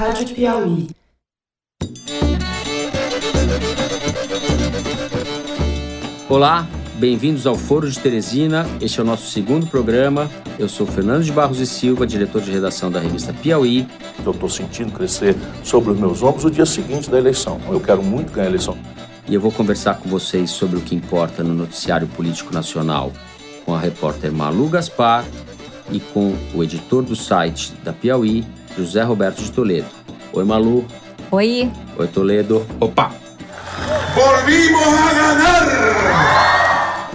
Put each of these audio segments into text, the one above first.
Rádio Piauí. Olá, bem-vindos ao Foro de Teresina. Este é o nosso segundo programa. Eu sou Fernando de Barros e Silva, diretor de redação da revista Piauí. Eu estou sentindo crescer sobre os meus ombros o dia seguinte da eleição. Eu quero muito ganhar a eleição. E eu vou conversar com vocês sobre o que importa no noticiário político nacional com a repórter Malu Gaspar e com o editor do site da Piauí, José Roberto de Toledo. Oi, Malu. Oi. Oi, Toledo. Opa! Volvimos a ganhar!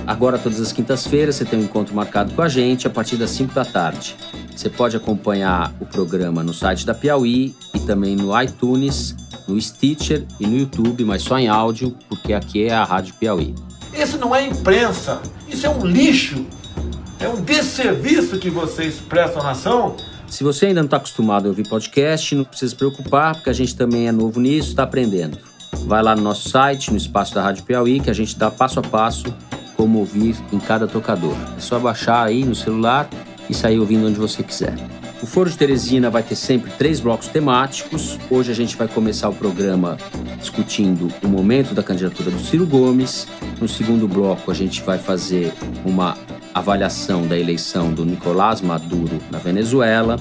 Agora, todas as quintas-feiras, você tem um encontro marcado com a gente a partir das 5 da tarde. Você pode acompanhar o programa no site da Piauí e também no iTunes, no Stitcher e no YouTube, mas só em áudio, porque aqui é a Rádio Piauí. Isso não é imprensa, isso é um lixo. É um desserviço que vocês prestam à nação. Se você ainda não está acostumado a ouvir podcast, não precisa se preocupar, porque a gente também é novo nisso, está aprendendo. Vai lá no nosso site, no espaço da Rádio Piauí, que a gente dá passo a passo como ouvir em cada tocador. É só baixar aí no celular e sair ouvindo onde você quiser. O Foro de Teresina vai ter sempre três blocos temáticos. Hoje a gente vai começar o programa discutindo o momento da candidatura do Ciro Gomes. No segundo bloco, a gente vai fazer uma avaliação da eleição do Nicolás Maduro na Venezuela.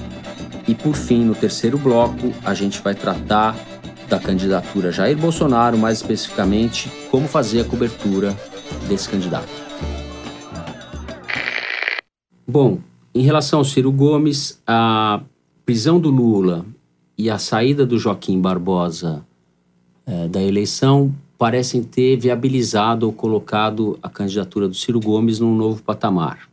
E por fim, no terceiro bloco, a gente vai tratar da candidatura Jair Bolsonaro, mais especificamente, como fazer a cobertura desse candidato. Bom, em relação ao Ciro Gomes, a prisão do Lula e a saída do Joaquim Barbosa eh, da eleição parecem ter viabilizado ou colocado a candidatura do Ciro Gomes num novo patamar.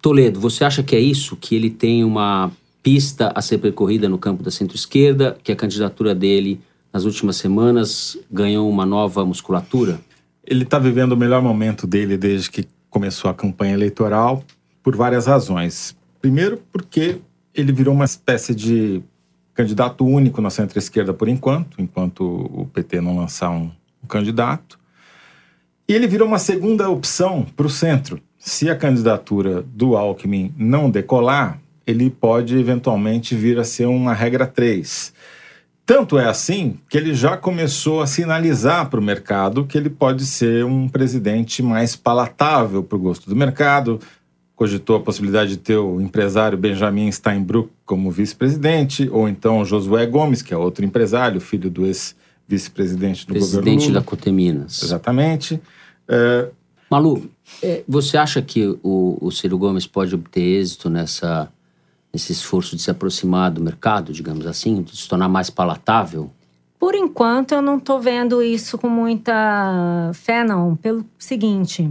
Toledo, você acha que é isso? Que ele tem uma pista a ser percorrida no campo da centro-esquerda, que a candidatura dele nas últimas semanas ganhou uma nova musculatura? Ele está vivendo o melhor momento dele desde que começou a campanha eleitoral, por várias razões. Primeiro, porque ele virou uma espécie de candidato único na centro-esquerda por enquanto, enquanto o PT não lançar um, um candidato. E ele virou uma segunda opção para o centro. Se a candidatura do Alckmin não decolar, ele pode eventualmente vir a ser uma regra 3. Tanto é assim que ele já começou a sinalizar para o mercado que ele pode ser um presidente mais palatável para o gosto do mercado. Cogitou a possibilidade de ter o empresário Benjamin Steinbrück como vice-presidente, ou então Josué Gomes, que é outro empresário, filho do ex-vice-presidente do Presidente governo Lula. da Coteminas. Exatamente. É, Malu, é, você acha que o, o Ciro Gomes pode obter êxito nessa, nesse esforço de se aproximar do mercado, digamos assim, de se tornar mais palatável? Por enquanto, eu não estou vendo isso com muita fé, não. Pelo seguinte,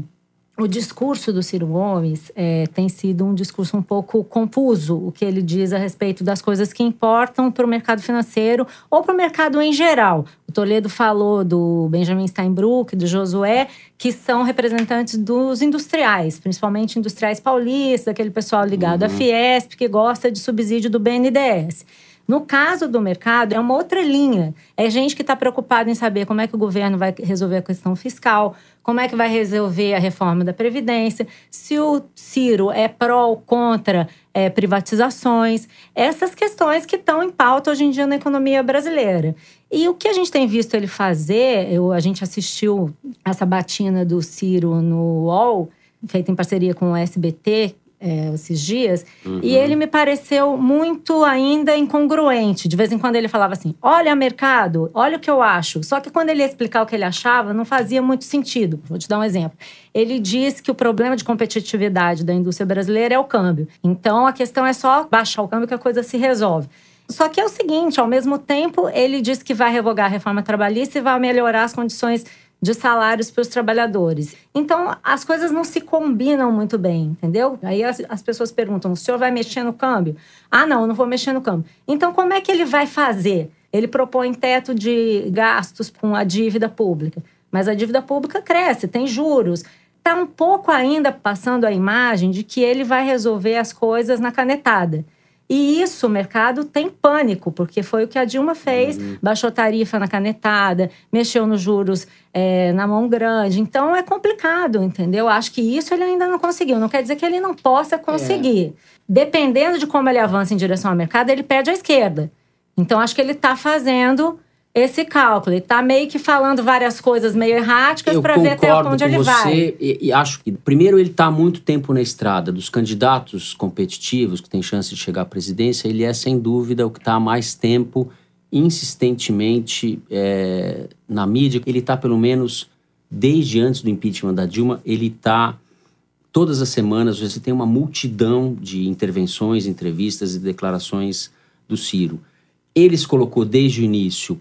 o discurso do Ciro Gomes é, tem sido um discurso um pouco confuso, o que ele diz a respeito das coisas que importam para o mercado financeiro ou para o mercado em geral. O Toledo falou do Benjamin Steinbrück, do Josué, que são representantes dos industriais, principalmente industriais paulistas, aquele pessoal ligado à Fiesp, que gosta de subsídio do BNDES. No caso do mercado, é uma outra linha. É gente que está preocupada em saber como é que o governo vai resolver a questão fiscal, como é que vai resolver a reforma da Previdência, se o Ciro é pró ou contra é, privatizações, essas questões que estão em pauta hoje em dia na economia brasileira. E o que a gente tem visto ele fazer, eu, a gente assistiu essa batina do Ciro no UOL, feita em parceria com o SBT, é, esses dias, e ele me pareceu muito ainda incongruente. De vez em quando ele falava assim: Olha, mercado, olha o que eu acho. Só que quando ele ia explicar o que ele achava, não fazia muito sentido. Vou te dar um exemplo. Ele disse que o problema de competitividade da indústria brasileira é o câmbio. Então a questão é só baixar o câmbio que a coisa se resolve. Só que é o seguinte, ao mesmo tempo, ele diz que vai revogar a reforma trabalhista e vai melhorar as condições de salários para os trabalhadores. Então, as coisas não se combinam muito bem, entendeu? Aí as, as, pessoas perguntam: o senhor vai mexer no câmbio? Ah, não, não vou mexer no câmbio. Então, como é que ele vai fazer? Ele propõe teto de gastos com a dívida pública. Mas a dívida pública cresce, tem juros. Está um pouco ainda passando a imagem de que ele vai resolver as coisas na canetada. E isso o mercado tem pânico, porque foi o que a Dilma fez: uhum. baixou tarifa na canetada, mexeu nos juros é, na mão grande. Então é complicado, entendeu? Acho que isso ele ainda não conseguiu. Não quer dizer que ele não possa conseguir. É. Dependendo de como ele avança em direção ao mercado, ele perde à esquerda. Então, acho que ele está fazendo esse cálculo. Ele está meio que falando várias coisas meio erráticas para ver até onde ele você, vai. E, e acho que, primeiro, ele está há muito tempo na estrada. Dos candidatos competitivos que têm chance de chegar à presidência, ele é, sem dúvida, o que está há mais tempo, insistentemente, é, na mídia. Ele está, pelo menos, desde antes do impeachment da Dilma, ele está. Todas as semanas você tem uma multidão de intervenções, entrevistas e declarações do Ciro. Ele se colocou desde o início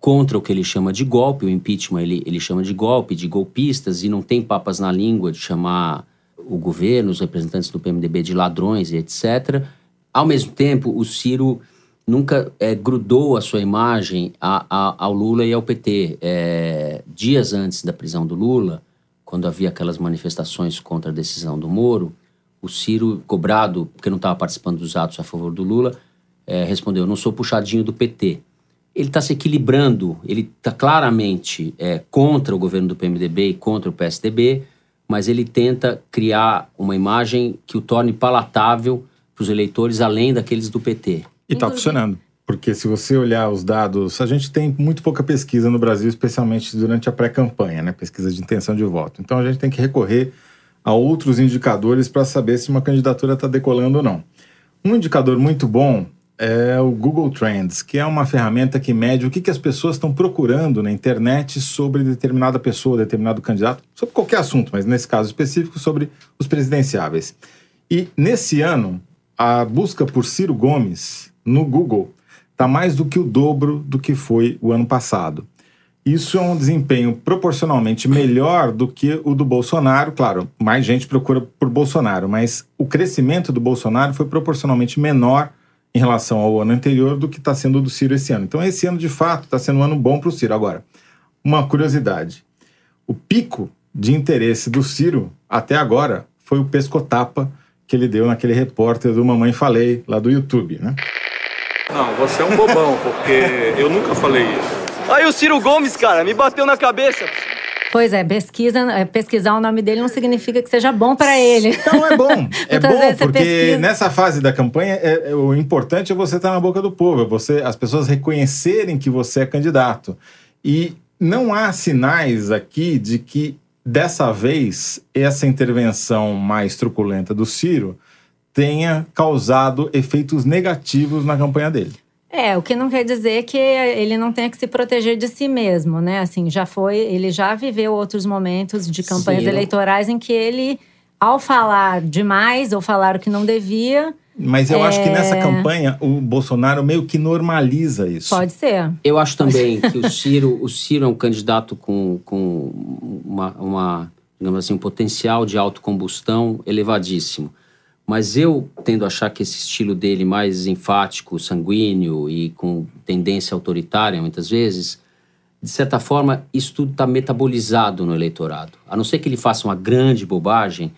contra o que ele chama de golpe, o impeachment ele, ele chama de golpe, de golpistas, e não tem papas na língua de chamar o governo, os representantes do PMDB de ladrões e etc. Ao mesmo tempo, o Ciro nunca é, grudou a sua imagem a, a, ao Lula e ao PT. É, dias antes da prisão do Lula, quando havia aquelas manifestações contra a decisão do Moro, o Ciro, cobrado, porque não estava participando dos atos a favor do Lula, é, respondeu: Não sou puxadinho do PT ele está se equilibrando, ele está claramente é, contra o governo do PMDB e contra o PSDB, mas ele tenta criar uma imagem que o torne palatável para os eleitores, além daqueles do PT. E está funcionando. Porque se você olhar os dados, a gente tem muito pouca pesquisa no Brasil, especialmente durante a pré-campanha, né? Pesquisa de intenção de voto. Então a gente tem que recorrer a outros indicadores para saber se uma candidatura está decolando ou não. Um indicador muito bom é o Google Trends, que é uma ferramenta que mede o que, que as pessoas estão procurando na internet sobre determinada pessoa, determinado candidato, sobre qualquer assunto, mas nesse caso específico sobre os presidenciáveis. E nesse ano, a busca por Ciro Gomes no Google está mais do que o dobro do que foi o ano passado. Isso é um desempenho proporcionalmente melhor do que o do Bolsonaro. Claro, mais gente procura por Bolsonaro, mas o crescimento do Bolsonaro foi proporcionalmente menor em relação ao ano anterior do que está sendo do Ciro esse ano. Então, esse ano, de fato, está sendo um ano bom para o Ciro. Agora, uma curiosidade: o pico de interesse do Ciro até agora foi o pescotapa que ele deu naquele repórter do Mamãe Falei, lá do YouTube, né? Não, você é um bobão, porque eu nunca falei isso. Aí o Ciro Gomes, cara, me bateu na cabeça. Pois é, pesquisa, é, pesquisar o nome dele não significa que seja bom para ele. Então é bom. É bom porque nessa fase da campanha é, é, o importante é você estar na boca do povo, é você as pessoas reconhecerem que você é candidato. E não há sinais aqui de que dessa vez essa intervenção mais truculenta do Ciro tenha causado efeitos negativos na campanha dele. É, o que não quer dizer que ele não tenha que se proteger de si mesmo, né? Assim, já foi, ele já viveu outros momentos de campanhas Sim. eleitorais em que ele, ao falar demais ou falar o que não devia, mas eu é... acho que nessa é. campanha o Bolsonaro meio que normaliza isso. Pode ser. Eu acho também que o Ciro, o Ciro é um candidato com, com uma, uma, digamos assim, um potencial de autocombustão elevadíssimo. Mas eu tendo a achar que esse estilo dele mais enfático, sanguíneo e com tendência autoritária, muitas vezes, de certa forma, isso tudo está metabolizado no eleitorado. A não ser que ele faça uma grande bobagem,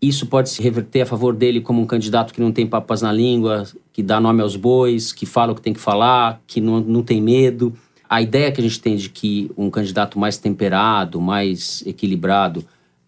isso pode se reverter a favor dele como um candidato que não tem papas na língua, que dá nome aos bois, que fala o que tem que falar, que não, não tem medo. A ideia que a gente tem de que um candidato mais temperado, mais equilibrado,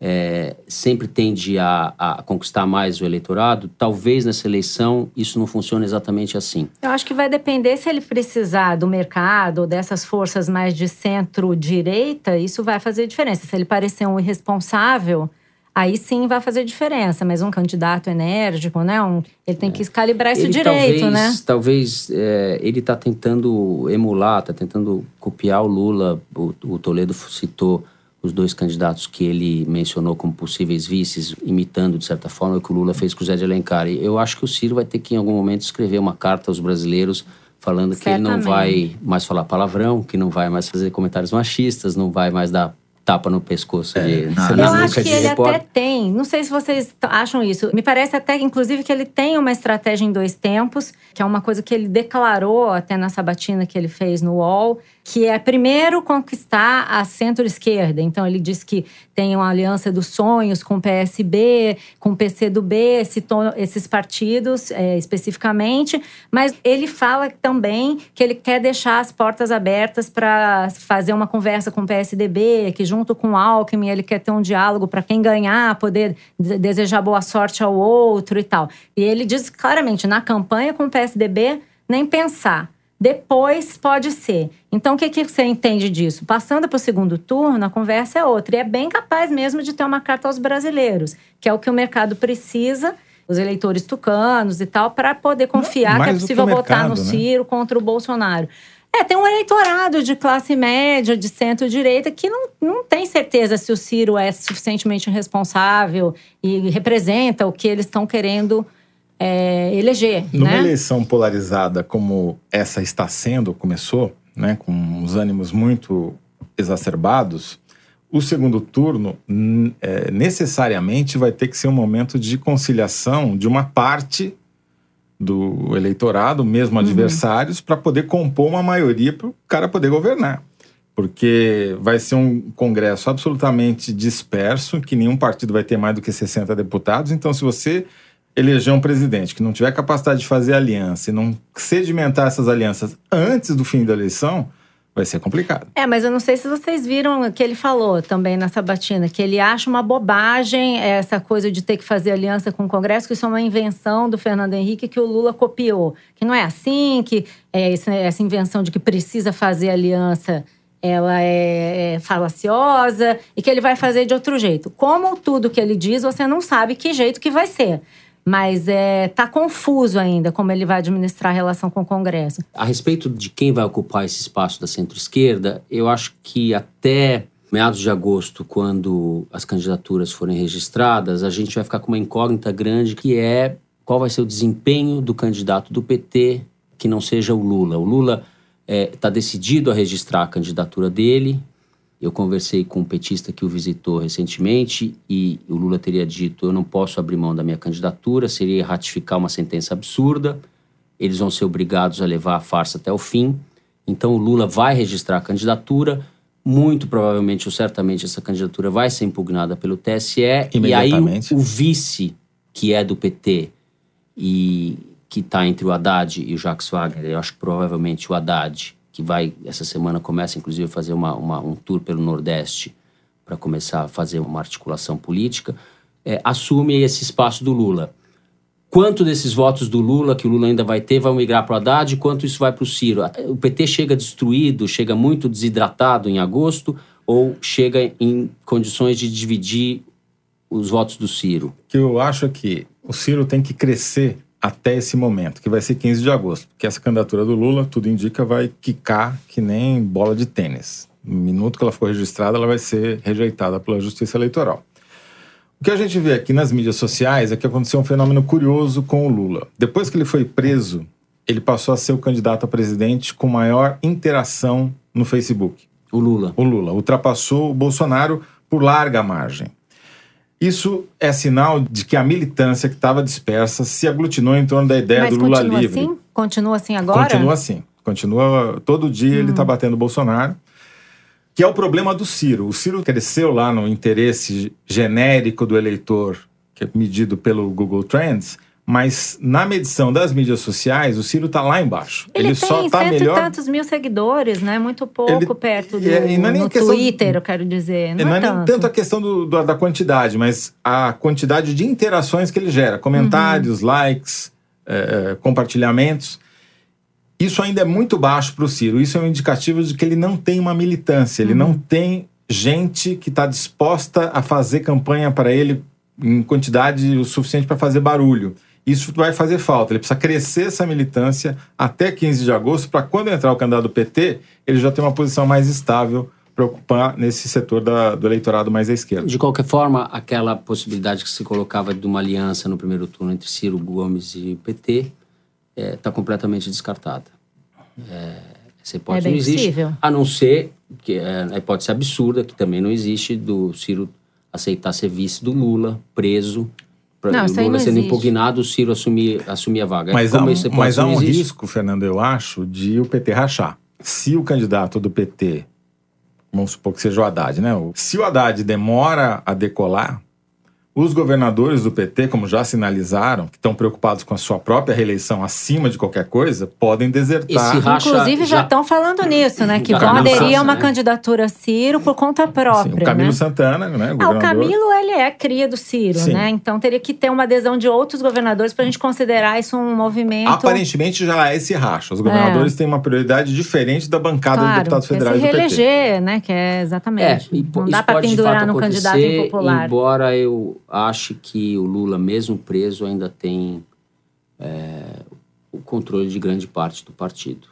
é, sempre tende a, a, conquistar mais o eleitorado, talvez nessa eleição isso não funcione exatamente assim. Eu acho que vai depender se ele precisar do mercado ou dessas forças mais de centro-direita, isso vai fazer diferença. Se ele parecer um irresponsável, aí sim vai fazer diferença. Mas um candidato enérgico, né? Um, ele tem que calibrar isso ele direito, talvez, né? Talvez é, ele está tentando emular, está tentando copiar o Lula. O, o Toledo citou os dois candidatos que ele mencionou como possíveis vices, imitando de certa forma o que o Lula fez com o Zé de Alencar. E eu acho que o Ciro vai ter que em algum momento escrever uma carta aos brasileiros falando Certamente. que ele não vai mais falar palavrão, que não vai mais fazer comentários machistas, não vai mais dar tapa no pescoço é, de na, Eu acho que ele repórter. até tem. Não sei se vocês acham isso. Me parece até, inclusive, que ele tem uma estratégia em dois tempos, que é uma coisa que ele declarou até na sabatina que ele fez no UOL, que é primeiro conquistar a centro-esquerda. Então ele diz que tem uma aliança dos sonhos com o PSB, com o PCdoB, citou esses partidos é, especificamente, mas ele fala também que ele quer deixar as portas abertas para fazer uma conversa com o PSDB, que junto com o Alckmin ele quer ter um diálogo para quem ganhar, poder desejar boa sorte ao outro e tal. E ele diz claramente, na campanha com o PSDB, nem pensar Depois pode ser. Então, o que, que você entende disso? Passando para o segundo turno, a conversa é outra. E é bem capaz mesmo de ter uma carta aos brasileiros, que é o que o mercado precisa, os eleitores tucanos e tal, para poder confiar Mais que é do que possível o votar no mercado, né? Ciro contra o Bolsonaro. É, tem um eleitorado de classe média, de centro-direita, que não, não tem certeza se o Ciro é suficientemente responsável e representa o que eles estão querendo é, eleger. Numa né? eleição polarizada como essa está sendo, começou, né, com os ânimos muito exacerbados, o segundo turno é, necessariamente vai ter que ser um momento de conciliação de uma parte do eleitorado, mesmo adversários, para poder compor uma maioria para o cara poder governar. Porque vai ser um congresso absolutamente disperso, que nenhum partido vai ter mais do que 60 deputados. Então, se você eleger um presidente que não tiver capacidade de fazer aliança e não sedimentar essas alianças antes do fim da eleição, vai ser complicado. É, mas eu não sei se vocês viram o que ele falou também na sabatina, que ele acha uma bobagem essa coisa de ter que fazer aliança com o Congresso, que isso é uma invenção do Fernando Henrique que o Lula copiou. Que não é assim, que é essa invenção de que precisa fazer aliança ela é, é falaciosa e que ele vai fazer de outro jeito. Como tudo que ele diz, você não sabe que jeito que vai ser. Mas é, tá confuso ainda como ele vai administrar a relação com o Congresso. A respeito de quem vai ocupar esse espaço da centro-esquerda, eu acho que até meados de agosto, quando as candidaturas forem registradas, a gente vai ficar com uma incógnita grande que é qual vai ser o desempenho do candidato do PT que não seja o Lula. O Lula está decidido a registrar a candidatura dele. Eu conversei com um petista que o visitou recentemente e o Lula teria dito: eu não posso abrir mão da minha candidatura, seria ratificar uma sentença absurda eles vão ser obrigados a levar a farsa até o fim. Então o Lula vai registrar a candidatura, muito provavelmente ou certamente essa candidatura vai ser impugnada pelo TSE e aí o, o vice que é do PT e que está entre o Haddad e o Jacques Wagner, eu acho que provavelmente o Haddad, que vai essa semana começa inclusive a fazer uma, uma- um tour pelo Nordeste para começar a fazer uma articulação política, é, assume esse espaço do Lula. Quanto desses votos do Lula, que o Lula ainda vai ter, vai migrar para o Haddad, quanto isso vai para o Ciro? O PT chega destruído, chega muito desidratado em agosto, ou chega em condições de dividir os votos do Ciro? O que eu acho é que o Ciro tem que crescer até esse momento, que vai ser 15 de agosto. Porque essa candidatura do Lula, tudo indica, vai quicar que nem bola de tênis. No minuto que ela for registrada, ela vai ser rejeitada pela Justiça Eleitoral. O que a gente vê aqui nas mídias sociais é que aconteceu um fenômeno curioso com o Lula. Depois que ele foi preso, ele passou a ser o candidato a presidente com maior interação no Facebook. O Lula. O Lula ultrapassou o Bolsonaro por larga margem. Isso é sinal de que a militância que estava dispersa se aglutinou em torno da ideia Mas do Lula continua livre. assim? Continua assim agora? Continua assim. Continua todo dia ele está batendo Bolsonaro. Que é o problema do Ciro. O Ciro cresceu lá no interesse genérico do eleitor, que é medido pelo Google Trends, mas na medição das mídias sociais, o Ciro está lá embaixo. Ele, tem só está cento melhor. e tantos mil seguidores, né? Muito pouco Ele- perto do É, não é nem questão- Twitter, eu quero dizer. Não, não é é nem tanto. tanto a questão do- do- da quantidade, mas a quantidade de interações que ele gera. Comentários, Uhum. likes, eh, eh, compartilhamentos. Isso ainda é muito baixo para o Ciro. Isso é um indicativo de que ele não tem uma militância. Ele Uhum. não tem gente que está disposta a fazer campanha para ele em quantidade o suficiente para fazer barulho. Isso vai fazer falta. Ele precisa crescer essa militância até 15 de agosto, para quando entrar o candidato do PT, ele já ter uma posição mais estável para ocupar nesse setor da- do eleitorado mais à esquerda. De qualquer forma, aquela possibilidade que se colocava de uma aliança no primeiro turno entre Ciro Gomes e PT está completamente descartada. É, essa hipótese É não existe. possível. A não ser que é, a hipótese absurda, que também não existe, do Ciro aceitar ser vice do Lula, preso. Pra, Não, isso Lula não sendo impugnado, o Ciro assumir, assumir a vaga. Mas há, Como um, essa hipótese mas há um existe, risco, Fernando, eu acho, de o PT rachar. Se o candidato do PT, vamos supor que seja o Haddad, né? Se o Haddad demora a decolar, Os governadores do PT, como já sinalizaram, que estão preocupados com a sua própria reeleição acima de qualquer coisa, podem desertar. Racha Inclusive, já estão falando nisso, né? Que vão aderir a uma né? candidatura Ciro por conta própria, Sim, o Camilo né? Santana, né? Ah, o. Camilo, ele é cria do Ciro, Sim. né? Então teria que ter uma adesão de outros governadores para a gente considerar isso um movimento. Aparentemente já é esse racha. Os governadores têm uma prioridade diferente da bancada É. claro, deputados quer federais se do PT. reeleger, né? Que é É, exatamente. e po- Não dá para pendurar num candidato impopular. Embora eu ache que o Lula, mesmo preso, ainda tem é, o controle de grande parte do partido.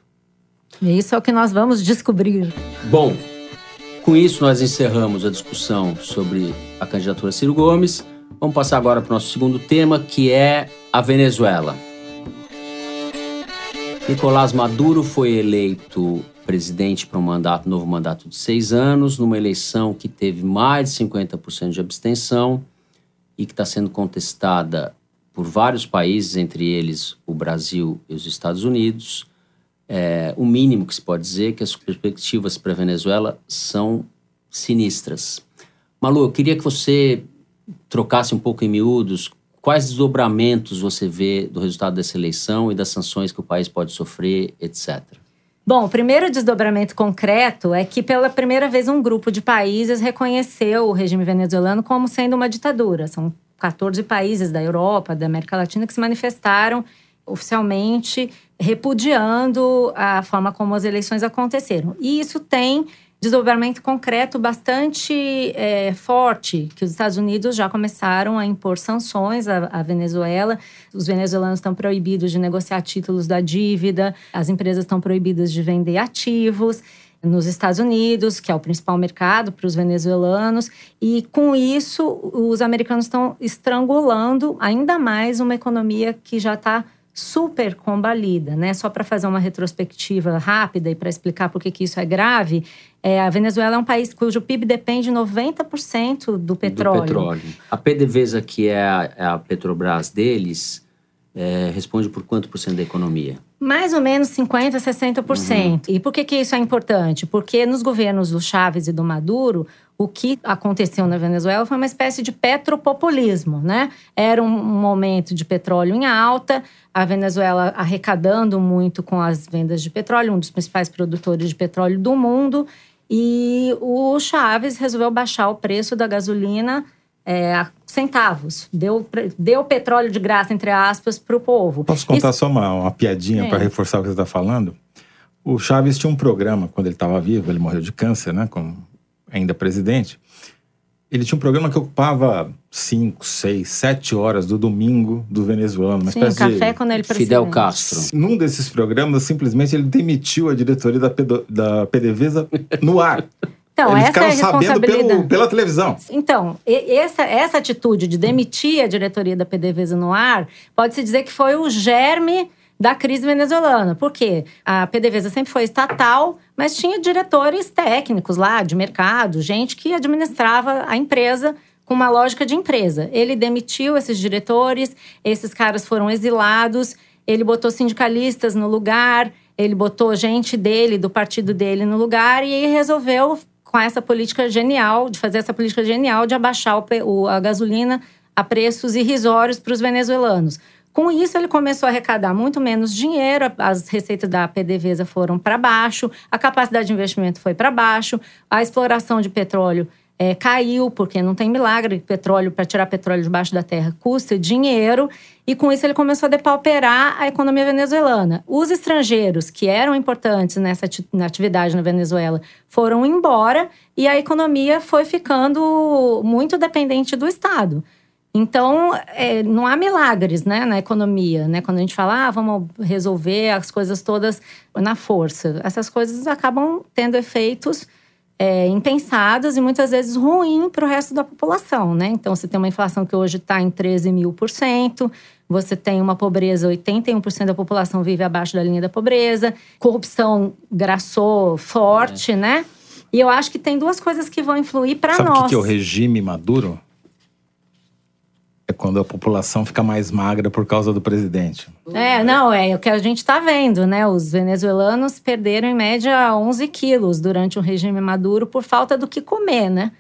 E isso é o que nós vamos descobrir. Bom, com isso nós encerramos a discussão sobre a candidatura Ciro Gomes. Vamos passar agora para o nosso segundo tema, que é a Venezuela. Nicolás Maduro foi eleito presidente para um mandato, novo mandato de seis anos, numa eleição que teve mais de 50% de abstenção e que está sendo contestada por vários países, entre eles o Brasil e os Estados Unidos. É, o mínimo que se pode dizer é que as perspectivas para a Venezuela são sinistras. Malu, eu queria que você trocasse um pouco em miúdos quais desdobramentos você vê do resultado dessa eleição e das sanções que o país pode sofrer, etc. Bom, o primeiro desdobramento concreto é que pela primeira vez um grupo de países reconheceu o regime venezuelano como sendo uma ditadura. São 14 países da Europa, da América Latina que se manifestaram oficialmente repudiando a forma como as eleições aconteceram. E isso tem desdobramento concreto bastante é, forte, que os Estados Unidos já começaram a impor sanções à, à Venezuela. Os venezuelanos estão proibidos de negociar títulos da dívida, as empresas estão proibidas de vender ativos nos Estados Unidos, que é o principal mercado para os venezuelanos, e com isso os americanos estão estrangulando ainda mais uma economia que já está super combalida, né? Só para fazer uma retrospectiva rápida e para explicar por que que isso é grave, é, a Venezuela é um país cujo PIB depende 90% do petróleo. Do petróleo. A PDVSA, que é a, é a Petrobras deles, é, responde por quanto por cento da economia? Mais ou menos 50%, 60%. E por que, que isso é importante? Porque nos governos do Chávez e do Maduro, o que aconteceu na Venezuela foi uma espécie de petropopulismo, né? Era um momento de petróleo em alta, a Venezuela arrecadando muito com as vendas de petróleo, um dos principais produtores de petróleo do mundo, e o Chávez resolveu baixar o preço da gasolina é, centavos. Deu, deu petróleo de graça, entre aspas, para o povo. Posso contar Isso- só uma, uma piadinha É. para reforçar o que você está falando? O Chaves tinha um programa quando ele estava vivo, ele morreu de câncer, né? Como ainda presidente. Ele tinha um programa que ocupava 5, 6, 7 horas do domingo do venezuelano. Sim, espécie de- café quando ele Fidel presidente. Castro. Num desses programas, simplesmente ele demitiu a diretoria da, Pedo- da PDVSA no ar. Então, Eles essa é a responsabilidade. pelo, pela televisão. Então, essa, essa atitude de demitir a diretoria da PDVSA no ar, pode-se dizer que foi o germe da crise venezuelana. Por quê? A PDVSA sempre foi estatal, mas tinha diretores técnicos lá, de mercado, gente que administrava a empresa com uma lógica de empresa. Ele demitiu esses diretores, esses caras foram exilados, ele botou sindicalistas no lugar, ele botou gente dele, do partido dele no lugar, e aí resolveu com essa política genial, de fazer essa política genial de abaixar o a gasolina a preços irrisórios para os venezuelanos. Com isso, ele começou a arrecadar muito menos dinheiro, as receitas da PDVSA foram para baixo, a capacidade de investimento foi para baixo, a exploração de petróleo eh, caiu, porque não tem milagre. Petróleo, para tirar petróleo debaixo da terra, custa dinheiro. E com isso, ele começou a depauperar a economia venezuelana. Os estrangeiros, que eram importantes nessa atividade na Venezuela, foram embora e a economia foi ficando muito dependente do Estado. Então, é, não há milagres né, na economia. Né? Quando a gente fala, ah, vamos resolver as coisas todas na força. Essas coisas acabam tendo efeitos é, impensados e muitas vezes ruim para o resto da população. Né? Então, você tem uma inflação que hoje está em 13 mil por cento, você tem uma pobreza, 81% da população vive abaixo da linha da pobreza, corrupção graçou forte, né? E eu acho que tem duas coisas que vão influir para Sabe o nós. que, que é o regime maduro? Quando a população fica mais magra por causa do presidente. É, não, é o que a gente está vendo, né? Os venezuelanos perderam em média 11 quilos durante o regime Maduro por falta do que comer, né?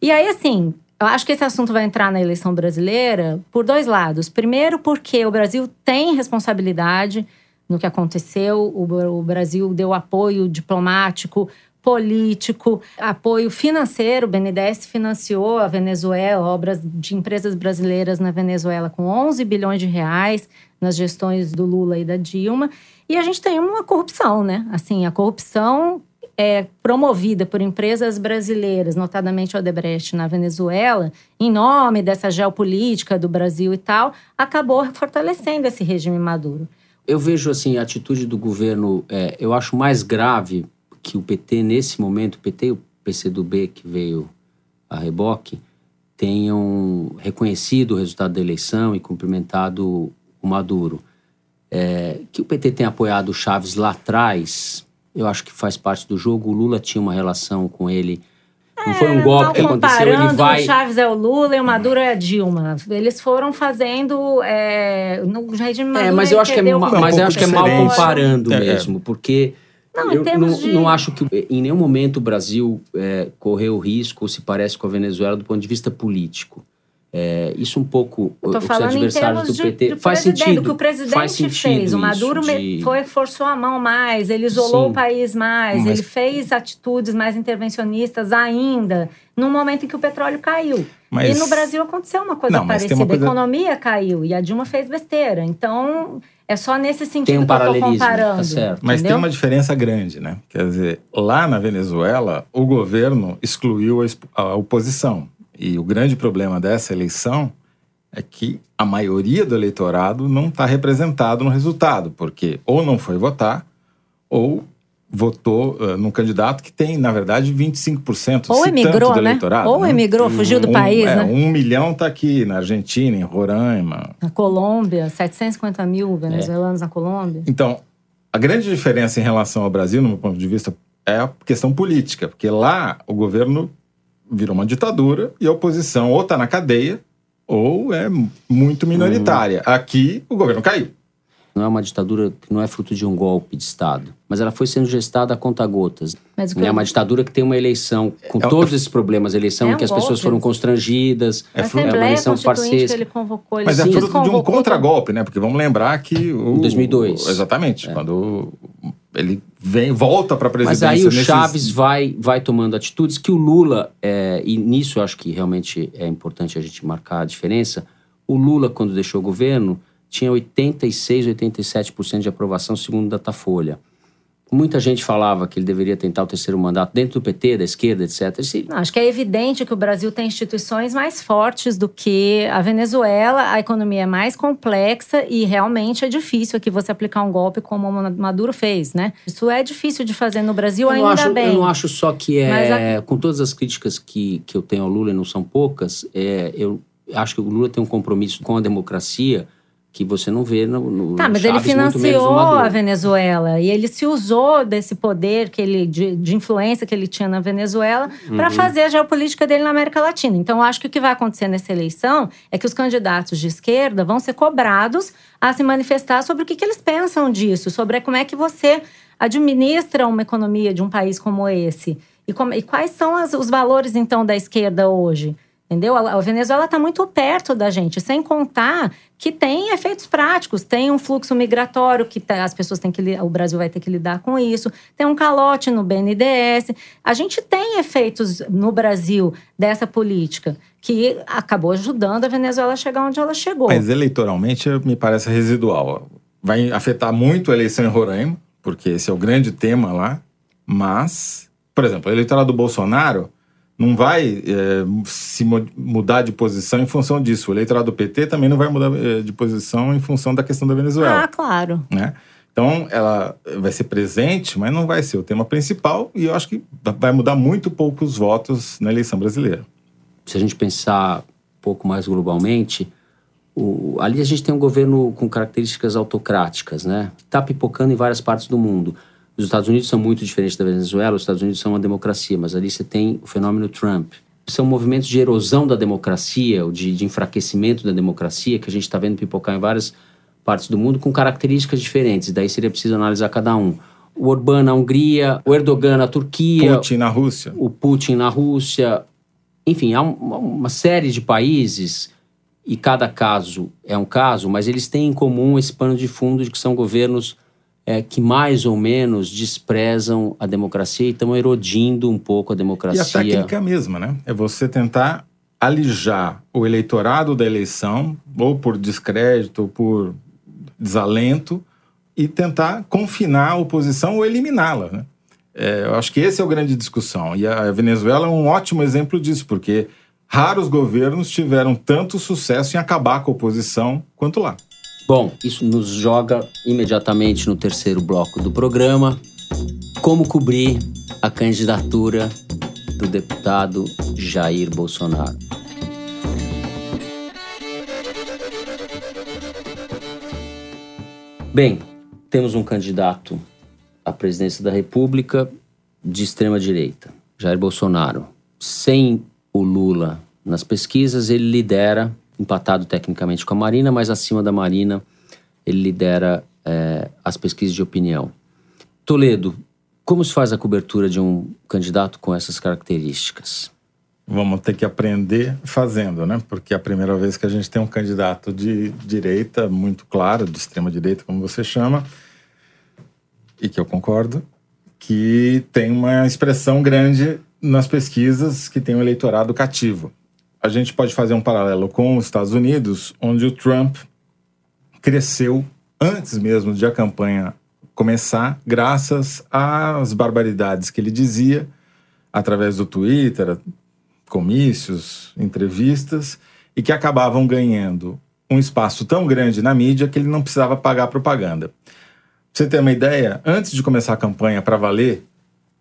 E aí, assim, Eu acho que esse assunto vai entrar na eleição brasileira por dois lados. Primeiro, porque o Brasil tem responsabilidade no que aconteceu, o, Brasil deu apoio diplomático, político, apoio financeiro. O BNDES financiou a Venezuela, obras de empresas brasileiras na Venezuela com 11 bilhões de reais nas gestões do Lula e da Dilma. E a gente tem uma corrupção, né? Assim, a corrupção é promovida por empresas brasileiras, notadamente Odebrecht na Venezuela, em nome dessa geopolítica do Brasil e tal, acabou fortalecendo esse regime Maduro. Eu vejo assim a atitude do governo, é, eu acho mais grave que o PT nesse momento, o PT e o PCdoB que veio a reboque, tenham reconhecido o resultado da eleição e cumprimentado o Maduro. É, que o PT tenha apoiado o Chaves lá atrás, eu acho que faz parte do jogo. O Lula tinha uma relação com ele. Não foi um é, golpe que aconteceu, ele vai... O Chaves é o Lula e o Maduro é a Dilma. Eles foram fazendo... É, no regime Maduro... É, mas eu acho que é, mas eu acho que é mal comparando é, é. mesmo, porque... Não, eu não, de... não, acho que em nenhum momento o Brasil é, correu risco ou se parece com a Venezuela do ponto de vista político. É, isso um pouco os adversários do PT de, faz sentido. O que o presidente faz fez, o Maduro de... foi forçou a mão mais, ele isolou Sim. o país mais, Mas... ele fez atitudes mais intervencionistas ainda, num momento em que o petróleo caiu. Mas... E no Brasil aconteceu uma coisa Não, parecida, uma coisa... a economia caiu e a Dilma fez besteira. Então, é só nesse sentido tem um que eu tô comparando. Tá certo. Mas tem uma diferença grande, né? Quer dizer, lá na Venezuela, o governo excluiu a oposição. E o grande problema dessa eleição é que a maioria do eleitorado não está representado no resultado, porque ou não foi votar, ou votou uh, num candidato que tem, na verdade, 25% ou emigrou, do né? Ou né? emigrou, fugiu do um, país, é, né? Um milhão está aqui na Argentina, em Roraima. Na Colômbia, 750 mil venezuelanos é. na Colômbia. Então, a grande diferença em relação ao Brasil, no meu ponto de vista, é a questão política, porque lá o governo virou uma ditadura e a oposição ou está na cadeia ou é muito minoritária. Uhum. Aqui, o governo caiu. Não é uma ditadura que não é fruto de um golpe de Estado, mas ela foi sendo gestada a conta-gotas. É uma ditadura que tem uma eleição com é, todos esses problemas, eleição é em que as pessoas foram constrangidas, é, fruto, é uma eleição farsesca. Ele convocou, ele mas é fruto de um contragolpe, né? Porque vamos lembrar que o, em 2002. Exatamente, é. quando ele vem, volta para a presidência. Mas aí o nesses... Chaves vai, vai tomando atitudes que o Lula, é, e nisso eu acho que realmente é importante a gente marcar a diferença. O Lula, quando deixou o governo, tinha 86, 87% de aprovação, segundo o Datafolha. Muita gente falava que ele deveria tentar o terceiro mandato dentro do PT, da esquerda, etc. Esse... Não, acho que é evidente que o Brasil tem instituições mais fortes do que a Venezuela. A economia é mais complexa e realmente é difícil aqui você aplicar um golpe como o Maduro fez, né? Isso é difícil de fazer no Brasil eu ainda acho, bem. Eu não acho só que é… A... Com todas as críticas que, que eu tenho ao Lula, e não são poucas, é, eu acho que o Lula tem um compromisso com a democracia que você não vê no, no Tá, mas Chaves, ele financiou a Venezuela e ele se usou desse poder que ele de, de influência que ele tinha na Venezuela uhum. para fazer a geopolítica dele na América Latina. Então, eu acho que o que vai acontecer nessa eleição é que os candidatos de esquerda vão ser cobrados a se manifestar sobre o que, que eles pensam disso, sobre como é que você administra uma economia de um país como esse e, como, e quais são as, os valores então da esquerda hoje. Entendeu? A Venezuela está muito perto da gente, sem contar que tem efeitos práticos, tem um fluxo migratório que tá, as pessoas têm que o Brasil vai ter que lidar com isso, tem um calote no BNDES. A gente tem efeitos no Brasil dessa política que acabou ajudando a Venezuela a chegar onde ela chegou. Mas eleitoralmente me parece residual. Vai afetar muito a eleição em Roraima, porque esse é o grande tema lá, mas, por exemplo, o eleitorado do Bolsonaro não vai é, se mudar de posição em função disso. O eleitorado do PT também não vai mudar é, de posição em função da questão da Venezuela. Ah, claro. Né? Então, ela vai ser presente, mas não vai ser o tema principal, e eu acho que vai mudar muito pouco os votos na eleição brasileira. Se a gente pensar um pouco mais globalmente, o, ali a gente tem um governo com características autocráticas, né? Está pipocando em várias partes do mundo. Os Estados Unidos são muito diferentes da Venezuela, os Estados Unidos são uma democracia, mas ali você tem o fenômeno Trump. São movimentos de erosão da democracia, ou de, de enfraquecimento da democracia, que a gente está vendo pipocar em várias partes do mundo, com características diferentes. Daí seria preciso analisar cada um. O Orbán na Hungria, o Erdogan na Turquia. Putin na Rússia. O Putin na Rússia. enfim, há um, uma série de países e cada caso é um caso, mas eles têm em comum esse pano de fundo de que são governos é, que mais ou menos desprezam a democracia e estão erodindo um pouco a democracia. E a técnica mesma, né? É você tentar alijar o eleitorado da eleição, ou por descrédito, ou por desalento, e tentar confinar a oposição ou eliminá-la. Né? É, eu acho que esse é o grande discussão. E a Venezuela é um ótimo exemplo disso, porque raros governos tiveram tanto sucesso em acabar com a oposição quanto lá. Bom, isso nos joga imediatamente no terceiro bloco do programa. Como cobrir a candidatura do deputado Jair Bolsonaro? Bem, temos um candidato à presidência da República de extrema direita, Jair Bolsonaro. Sem o Lula nas pesquisas, ele lidera, empatado tecnicamente com a Marina, mas acima da Marina, ele lidera é, as pesquisas de opinião. Toledo, como se faz a cobertura de um candidato com essas características? Vamos ter que aprender fazendo, né? Porque é a primeira vez que a gente tem um candidato de direita, muito claro, de extrema direita, como você chama, e que eu concordo, que tem uma expressão grande nas pesquisas que tem um eleitorado cativo. A gente pode fazer um paralelo com os Estados Unidos, onde o Trump cresceu antes mesmo de a campanha começar, graças às barbaridades que ele dizia através do Twitter, comícios, entrevistas, e que acabavam ganhando um espaço tão grande na mídia que ele não precisava pagar propaganda. Pra você ter uma ideia, antes de começar a campanha para valer,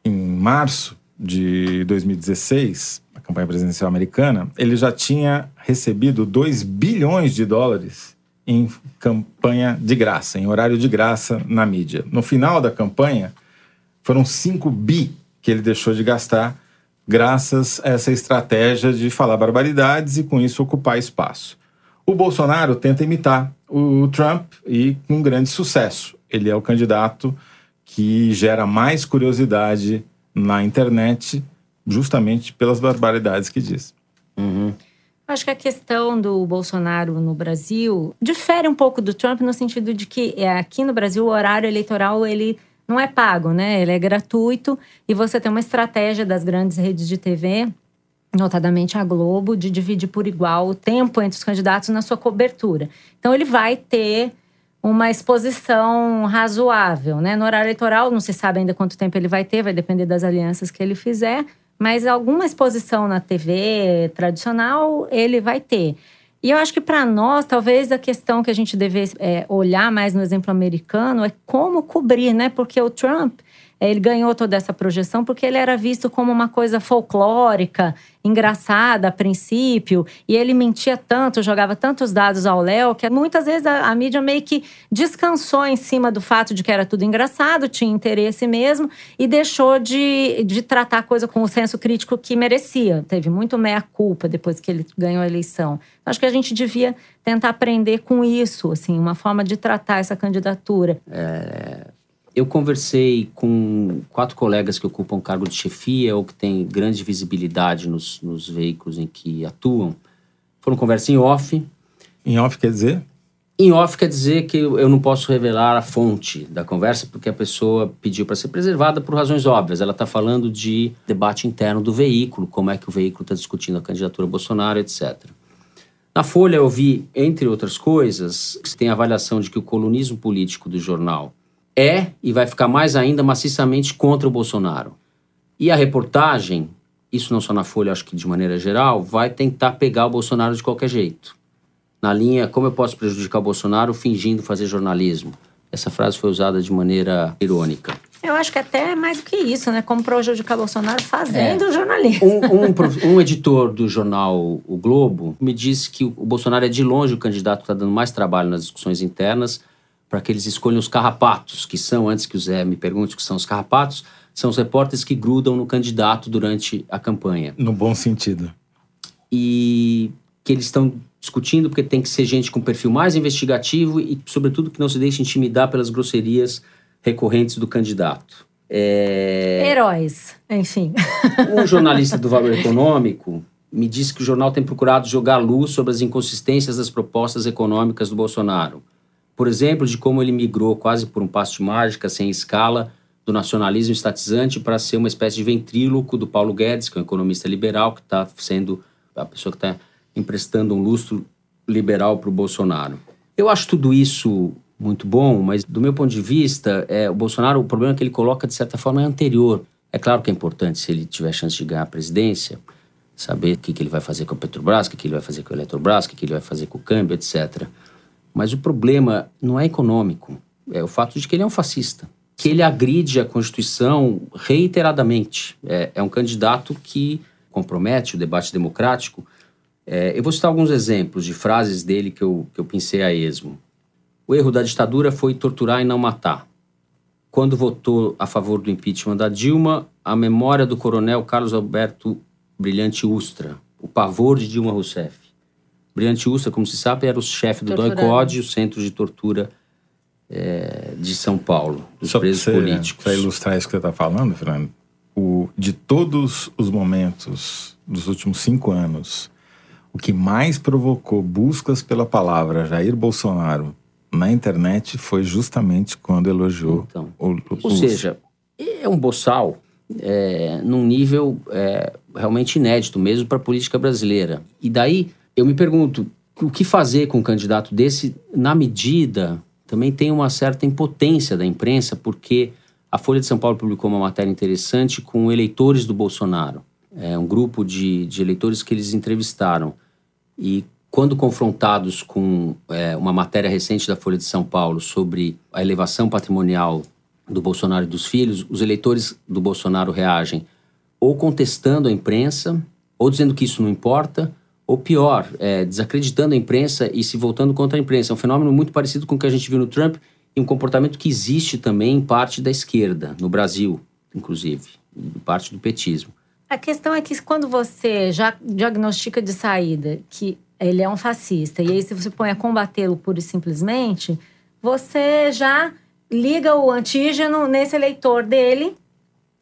em março de 2016, a campanha presidencial americana, ele já tinha recebido 2 bilhões de dólares em campanha de graça, em horário de graça na mídia. No final da campanha, foram 5 bi que ele deixou de gastar graças a essa estratégia de falar barbaridades e com isso ocupar espaço. O Bolsonaro tenta imitar o Trump e com grande sucesso. Ele é o candidato que gera mais curiosidade na internet, justamente pelas barbaridades que diz. Uhum. Acho que a questão do Bolsonaro no Brasil difere um pouco do Trump no sentido de que é, aqui no Brasil o horário eleitoral ele não é pago, né? Ele é gratuito e você tem uma estratégia das grandes redes de TV, notadamente a Globo, de dividir por igual o tempo entre os candidatos na sua cobertura. Então ele vai ter uma exposição razoável, né? No horário eleitoral não se sabe ainda quanto tempo ele vai ter, vai depender das alianças que ele fizer, mas alguma exposição na TV tradicional ele vai ter. E eu acho que para nós, talvez a questão que a gente deve é, olhar mais no exemplo americano é como cobrir, né? Porque o Trump ele ganhou toda essa projeção porque ele era visto como uma coisa folclórica, engraçada a princípio, e ele mentia tanto, jogava tantos dados ao Léo, que muitas vezes a, a, mídia meio que descansou em cima do fato de que era tudo engraçado, tinha interesse mesmo, e deixou de, de tratar a coisa com o senso crítico que merecia. Teve muito meia-culpa depois que ele ganhou a eleição. Acho que a gente devia tentar aprender com isso, assim, uma forma de tratar essa candidatura. É eu conversei com quatro colegas que ocupam cargo de chefia ou que têm grande visibilidade nos, nos veículos em que atuam. Foram conversas em off. Em off quer dizer? Em off quer dizer que eu não posso revelar a fonte da conversa porque a pessoa pediu para ser preservada por razões óbvias. Ela está falando de debate interno do veículo, como é que o veículo está discutindo a candidatura Bolsonaro, etc. Na Folha eu vi, entre outras coisas, que tem a avaliação de que o colunismo político do jornal é e vai ficar mais ainda maciçamente contra o Bolsonaro. E a reportagem, isso não só na Folha, acho que de maneira geral, vai tentar pegar o Bolsonaro de qualquer jeito. Na linha, como eu posso prejudicar o Bolsonaro fingindo fazer jornalismo? Essa frase foi usada de maneira irônica. Eu acho que até mais do que isso, né? Como prejudicar Bolsonaro fazendo é. jornalismo. Um, um, um, editor do jornal O Globo me disse que o Bolsonaro é de longe o candidato que está dando mais trabalho nas discussões internas, para que eles escolham os carrapatos, que são, antes que o Zé me pergunte o que são os carrapatos, são os repórteres que grudam no candidato durante a campanha. No bom sentido. E que eles estão discutindo porque tem que ser gente com perfil mais investigativo e, sobretudo, que não se deixe intimidar pelas grosserias recorrentes do candidato. É... Heróis, enfim. Um jornalista do Valor Econômico me disse que o jornal tem procurado jogar luz sobre as inconsistências das propostas econômicas do Bolsonaro. Por exemplo, de como ele migrou quase por um passo de mágica, sem escala, do nacionalismo estatizante para ser uma espécie de ventríloco do Paulo Guedes, que é um economista liberal, que está sendo a pessoa que está emprestando um lustro liberal para o Bolsonaro. Eu acho tudo isso muito bom, mas do meu ponto de vista, é, o Bolsonaro, o problema que ele coloca, de certa forma, é anterior. É claro que é importante, se ele tiver chance de ganhar a presidência, saber o que, que ele vai fazer com a Petrobras, o que, que ele vai fazer com a Eletrobras, o que, que ele vai fazer com o câmbio, etc. Mas o problema não é econômico, é o fato de que ele é um fascista, que ele agride a Constituição reiteradamente. É, é um candidato que compromete o debate democrático. É, eu vou citar alguns exemplos de frases dele que eu, que eu pensei a esmo. O erro da ditadura foi torturar e não matar. Quando votou a favor do impeachment da Dilma, a memória do coronel Carlos Alberto Brilhante Ustra, o pavor de Dilma Rousseff. Brilhante Ustra, como se sabe, era o chefe do DOI-CODE, o centro de tortura é, de São Paulo, dos Só presos pra você- políticos. Para ilustrar isso que você está falando, Fernando, o, de todos os momentos dos últimos cinco anos, o que mais provocou buscas pela palavra Jair Bolsonaro na internet foi justamente quando elogiou Então, o, o Ou seja, é um boçal é, num nível é, realmente inédito mesmo para a política brasileira. E daí eu me pergunto o que fazer com um candidato desse na medida também tem uma certa impotência da imprensa porque a Folha de São Paulo publicou uma matéria interessante com eleitores do Bolsonaro, é um grupo de, de eleitores que eles entrevistaram. E quando confrontados com é, uma matéria recente da Folha de São Paulo sobre a elevação patrimonial do Bolsonaro e dos filhos, os eleitores do Bolsonaro reagem ou contestando a imprensa, ou dizendo que isso não importa, ou pior, é, desacreditando a imprensa e se voltando contra a imprensa. É um fenômeno muito parecido com o que a gente viu no Trump e um comportamento que existe também em parte da esquerda, no Brasil, inclusive, parte do petismo. A questão é que quando você já diagnostica de saída que ele é um fascista, e aí se você põe a combatê-lo pura e simplesmente, você já liga o antígeno nesse eleitor dele,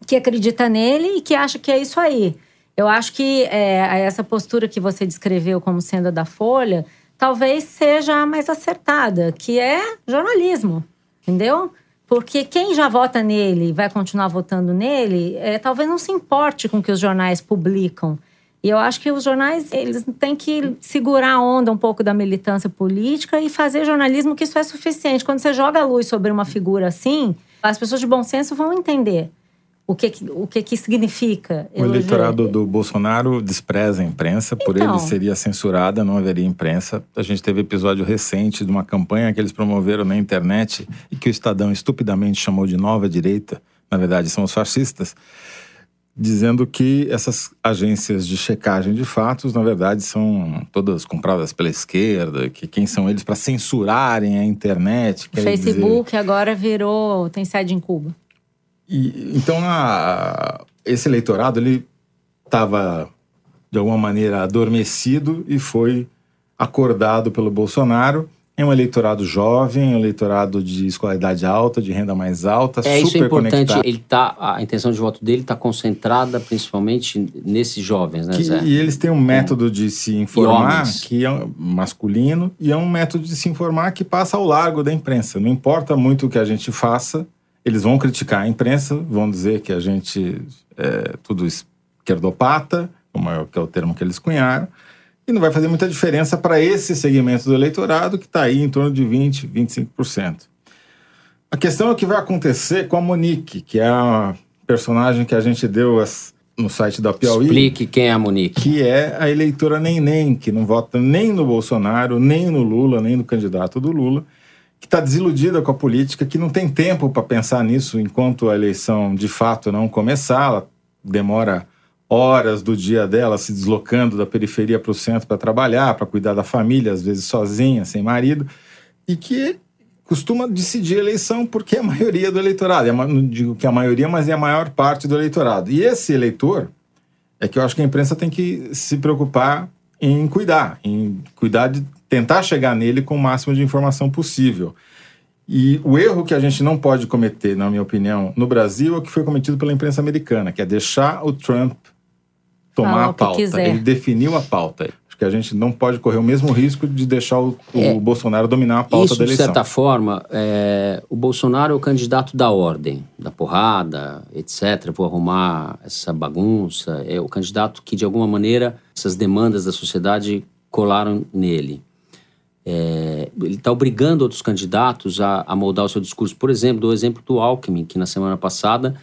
que acredita nele e que acha que é isso aí. Eu acho que é, essa postura que você descreveu como sendo a da Folha, talvez seja a mais acertada, que é jornalismo, entendeu? Porque quem já vota nele vai continuar votando nele, é, talvez não se importe com o que os jornais publicam. E eu acho que os jornais, eles têm que segurar a onda um pouco da militância política e fazer jornalismo, que isso é suficiente. Quando você joga a luz sobre uma figura assim, as pessoas de bom senso vão entender o que, o que, que significa. O eleitorado do Bolsonaro despreza a imprensa, por Então. ele seria censurada, não haveria imprensa. A gente teve episódio recente de uma campanha que eles promoveram na internet e que o Estadão estupidamente chamou de nova direita, na verdade são os fascistas, dizendo que essas agências de checagem de fatos, na verdade, são todas compradas pela esquerda, que quem são eles para censurarem a internet. O quer dizer- Facebook agora virou. tem sede em Cuba. E, então, a- esse eleitorado, ele estava, de alguma maneira, adormecido e foi acordado pelo Bolsonaro. É um eleitorado jovem, um eleitorado de escolaridade alta, de renda mais alta, É, isso é super importante. conectado. Ele tá, a intenção de voto dele está concentrada principalmente nesses jovens, né, Que- Zé? e eles têm um método de se informar que é masculino e é um método de se informar que passa ao largo da imprensa. Não importa muito o que a gente faça, eles vão criticar a imprensa, vão dizer que a gente é tudo esquerdopata, como é, o- que é o termo que eles cunharam, e não vai fazer muita diferença para esse segmento do eleitorado que está aí em torno de 20, 25%. A questão é o que vai acontecer com a Monique, que é a personagem que a gente deu as- no site da Piauí Explique quem é a Monique. que é a eleitora neném, que não vota nem no Bolsonaro, nem no Lula, nem no candidato do Lula, que está desiludida com a política, que não tem tempo para pensar nisso enquanto a eleição de fato não começar, ela demora horas do dia dela se deslocando da periferia para o centro para trabalhar, para cuidar da família, às vezes sozinha, sem marido, e que costuma decidir a eleição porque é a maioria do eleitorado. É Não digo que é a maioria, mas é a maior parte do eleitorado. E esse eleitor, é que eu acho que a imprensa tem que se preocupar em cuidar, em cuidar de tentar chegar nele com o máximo de informação possível. E o erro que a gente não pode cometer, na minha opinião, no Brasil é o que foi cometido pela imprensa americana, que é deixar o Trump tomar Falar a o pauta. quiser. Ele definiu a pauta. Acho que a gente não pode correr o mesmo risco de deixar o, o É. Bolsonaro dominar a pauta Isso, da de eleição. certa forma, é, o Bolsonaro é o candidato da ordem, da porrada, etc. Vou arrumar essa bagunça. É o candidato que, de alguma maneira, essas demandas da sociedade colaram nele. É, ele está obrigando outros candidatos a, a moldar o seu discurso. Por exemplo, do exemplo do Alckmin, que na semana passada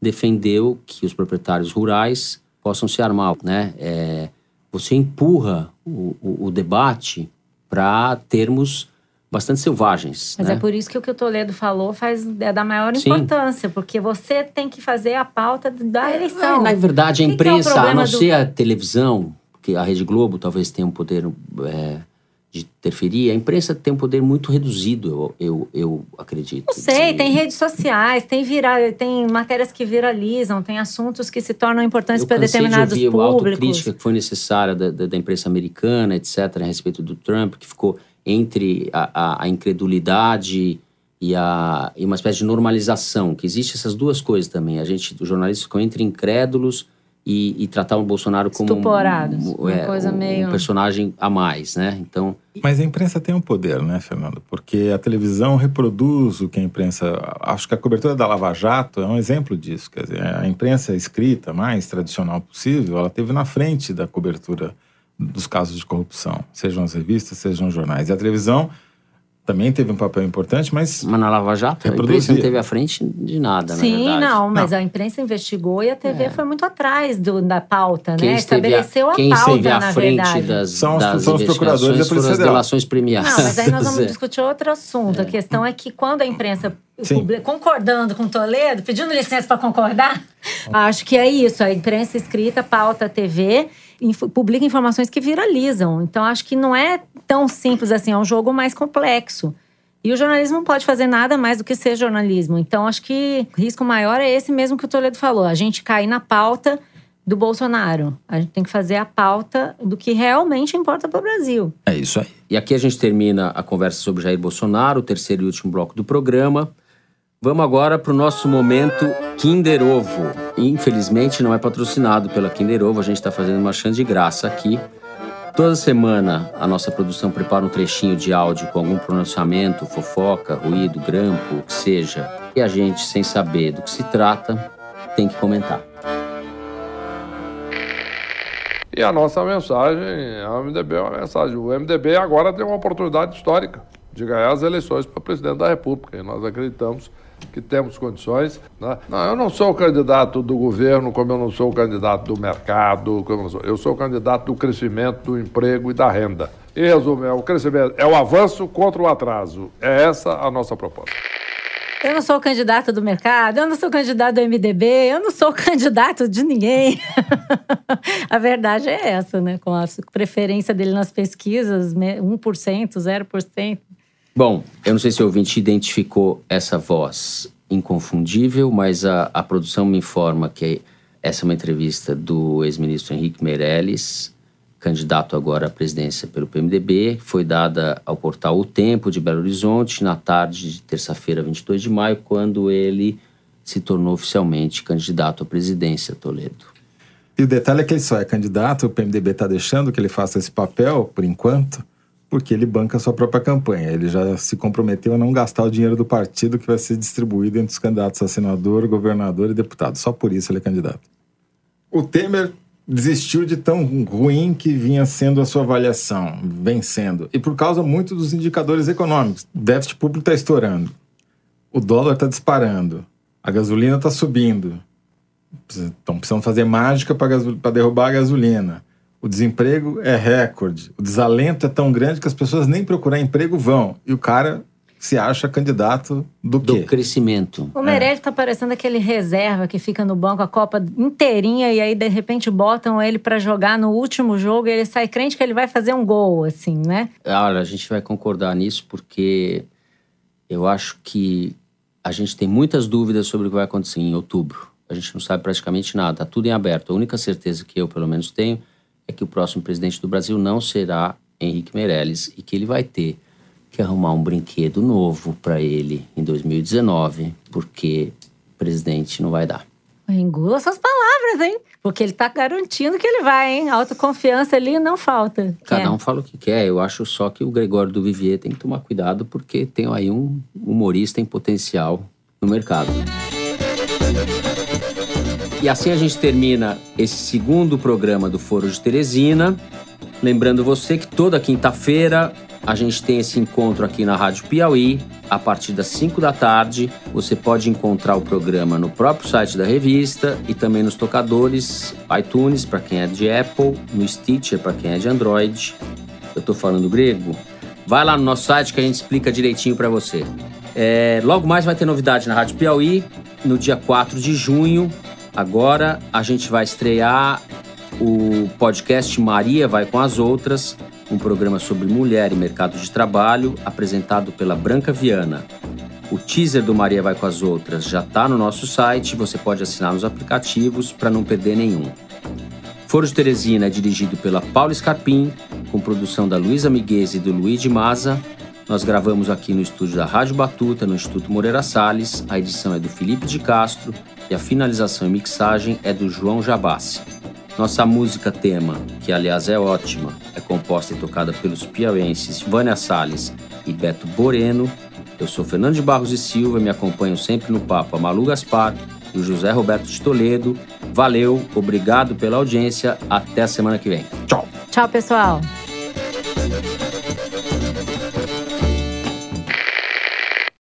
defendeu que os proprietários rurais possam se armar. Né? É, você empurra o, o- o debate para termos bastante selvagens. Mas né? é por isso que o que o Toledo falou faz, é da maior Sim. importância, porque você tem que fazer a pauta da eleição. É, na verdade, a é imprensa, a problema não do- ser a televisão, que a Rede Globo talvez tenha um poder é, de interferir, a imprensa tem um poder muito reduzido, eu, eu, eu acredito. Não sei, tem redes sociais, tem, vira, tem matérias que viralizam, tem assuntos que se tornam importantes para determinados de ouvir a públicos. autocrítica que foi necessária da, da, da imprensa americana, etc., a respeito do Trump, que ficou entre a, a, a incredulidade e, a, e uma espécie de normalização, que existe essas duas coisas também. A gente, os jornalistas ficam entre incrédulos e, e tratar o Bolsonaro como um- Estuporados, um, uma é, coisa um, meio- um personagem a mais, né? Então, Mas a imprensa tem um poder, né, Fernando? Porque a televisão reproduz o que a imprensa. Acho que a cobertura da Lava Jato é um exemplo disso. Quer dizer, a imprensa escrita, mais tradicional possível, ela teve na frente da cobertura dos casos de corrupção, sejam as revistas, sejam os jornais. E a televisão também teve um papel importante, mas mas na Lava Jato, a Reproduzia. imprensa não teve à frente de nada, na Sim, verdade. não, mas a imprensa investigou e a TV foi muito atrás do, da pauta, Quem né? esteve, a, Estabeleceu a quem pauta, esteve à na frente verdade. das, São os- das são os procuradores da investigações Polícia Federal. delações premiadas. Não, mas aí nós vamos É. discutir outro assunto. A questão é que quando a imprensa concordando com Toledo, pedindo licença para concordar, acho que é isso. A imprensa escrita, pauta a TV, inf- publica informações que viralizam. Então acho que não é tão simples assim, é um jogo mais complexo. E o jornalismo não pode fazer nada mais do que ser jornalismo. Então acho que o risco maior é esse mesmo que o Toledo falou, a gente cair na pauta do Bolsonaro. A gente tem que fazer a pauta do que realmente importa para o Brasil. é isso aí. E aqui a gente termina a conversa sobre Jair Bolsonaro, o terceiro e último bloco do programa. Vamos agora para o nosso momento Kinder Ovo. Infelizmente não é patrocinado pela Kinder Ovo, a gente está fazendo uma chance de graça aqui. Toda semana a nossa produção prepara um trechinho de áudio com algum pronunciamento, fofoca, ruído, grampo, o que seja. E a gente, sem saber do que se trata, tem que comentar. E a nossa mensagem, a MDB é uma mensagem. O MDB agora tem uma oportunidade histórica de ganhar as eleições para presidente da República. E nós acreditamos que temos condições. né? Não, eu não sou o candidato do governo, como eu não sou o candidato do mercado, como eu, sou. eu sou o candidato do crescimento, do emprego e da renda. Em resumo, é o crescimento, é o avanço contra o atraso. É essa a nossa proposta. Eu não sou candidato do mercado, eu não sou candidato do MDB, eu não sou candidato de ninguém. a verdade é essa, né? Com a preferência dele nas pesquisas, né, 1%, 0%. Bom, eu não sei se o ouvinte identificou essa voz inconfundível, mas a, a produção me informa que essa é uma entrevista do ex-ministro Henrique Meirelles, candidato agora à presidência pelo PMDB, foi dada ao portal O Tempo de Belo Horizonte na tarde de terça-feira, 22 de maio, quando ele se tornou oficialmente candidato à presidência, Toledo. E o detalhe é que ele só é candidato, o PMDB está deixando que ele faça esse papel, por enquanto, porque ele banca a sua própria campanha. Ele já se comprometeu a não gastar o dinheiro do partido que vai ser distribuído entre os candidatos a senador, governador e deputado. Só por isso ele é candidato. O Temer desistiu de tão ruim que vinha sendo a sua avaliação, vencendo. E por causa muito dos indicadores econômicos. O déficit público está estourando. O dólar está disparando. A gasolina está subindo. Estão precisando fazer mágica para derrubar a gasolina. O desemprego é recorde. O desalento é tão grande que as pessoas nem procurar emprego vão. E o cara se acha candidato do Do quê? crescimento. O Meirelles tá parecendo aquele reserva que fica no banco a Copa inteirinha e aí de repente botam ele para jogar no último jogo e ele sai crente que ele vai fazer um gol, assim, né? Olha, a gente vai concordar nisso porque eu acho que a gente tem muitas dúvidas sobre o que vai acontecer em outubro. A gente não sabe praticamente nada, tá tudo em aberto. A única certeza que eu, pelo menos, tenho é que o próximo presidente do Brasil não será Henrique Meirelles e que ele vai ter que arrumar um brinquedo novo para ele em 2019, porque presidente não vai dar. Engula suas palavras, hein? Porque ele tá garantindo que ele vai, hein? Autoconfiança ali não falta. Cada Quer? um fala o que quer. Eu acho só que o Gregório do Vivier tem que tomar cuidado porque tem aí um humorista em potencial no mercado. E assim a gente termina esse segundo programa do Foro de Teresina. Lembrando você que toda quinta-feira a gente tem esse encontro aqui na Rádio Piauí, a partir das 5 da tarde. Você pode encontrar o programa no próprio site da revista e também nos tocadores iTunes para quem é de Apple, no Stitcher para quem é de Android. Eu tô falando grego? Vai lá no nosso site que a gente explica direitinho para você. É, logo mais vai ter novidade na Rádio Piauí, no dia 4 de junho. Agora a gente vai estrear o podcast Maria Vai com as Outras, um programa sobre mulher e mercado de trabalho, apresentado pela Branca Viana. O teaser do Maria Vai com as Outras já está no nosso site, você pode assinar nos aplicativos para não perder nenhum. Foro de Teresina é dirigido pela Paula Scarpim, com produção da Luísa Miguez e do Luiz Maza. Nós gravamos aqui no estúdio da Rádio Batuta, no Instituto Moreira Salles. A edição é do Felipe de Castro e a finalização e mixagem é do João Jabassi. Nossa música tema, que aliás é ótima, é composta e tocada pelos piauenses Vânia Salles e Beto Boreno. Eu sou Fernando de Barros e Silva me acompanho sempre no papo a Malu Gaspar e o José Roberto de Toledo. Valeu, obrigado pela audiência. Até a semana que vem. Tchau. Tchau, pessoal.